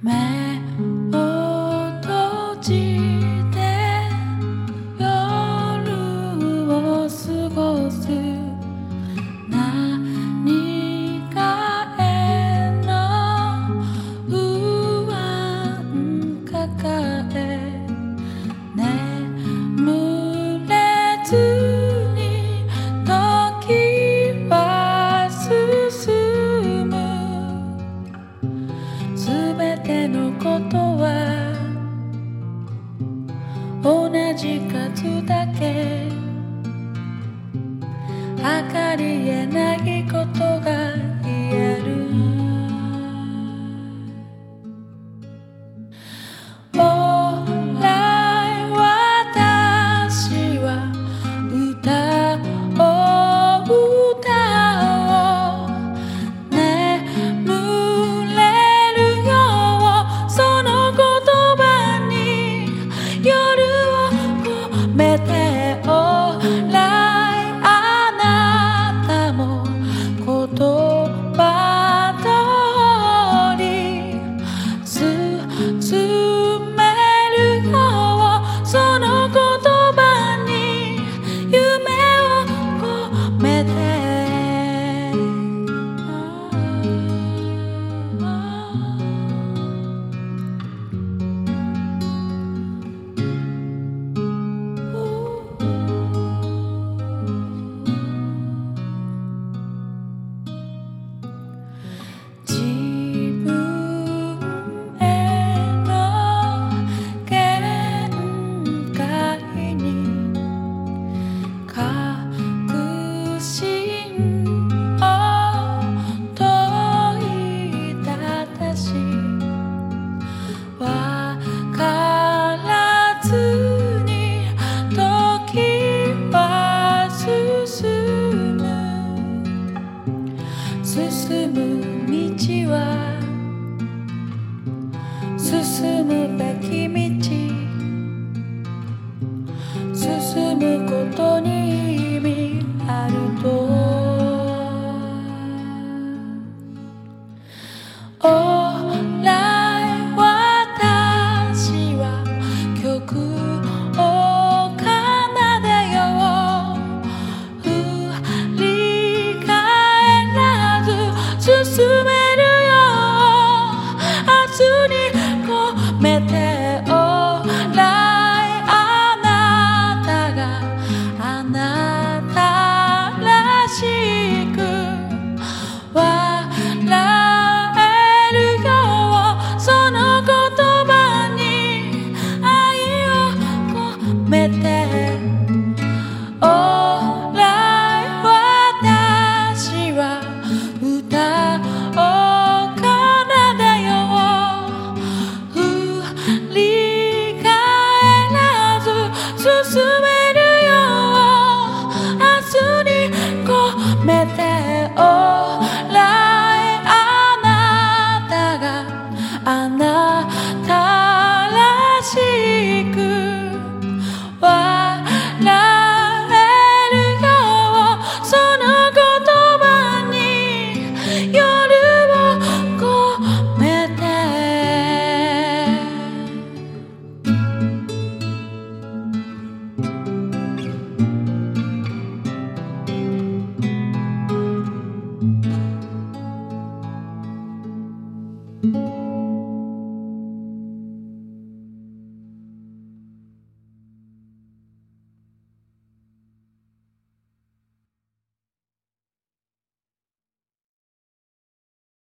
没。じ数だけ測りえないれて。私は歌おかなだよ振り返らず進めるよ明日に込めてあなたがあなた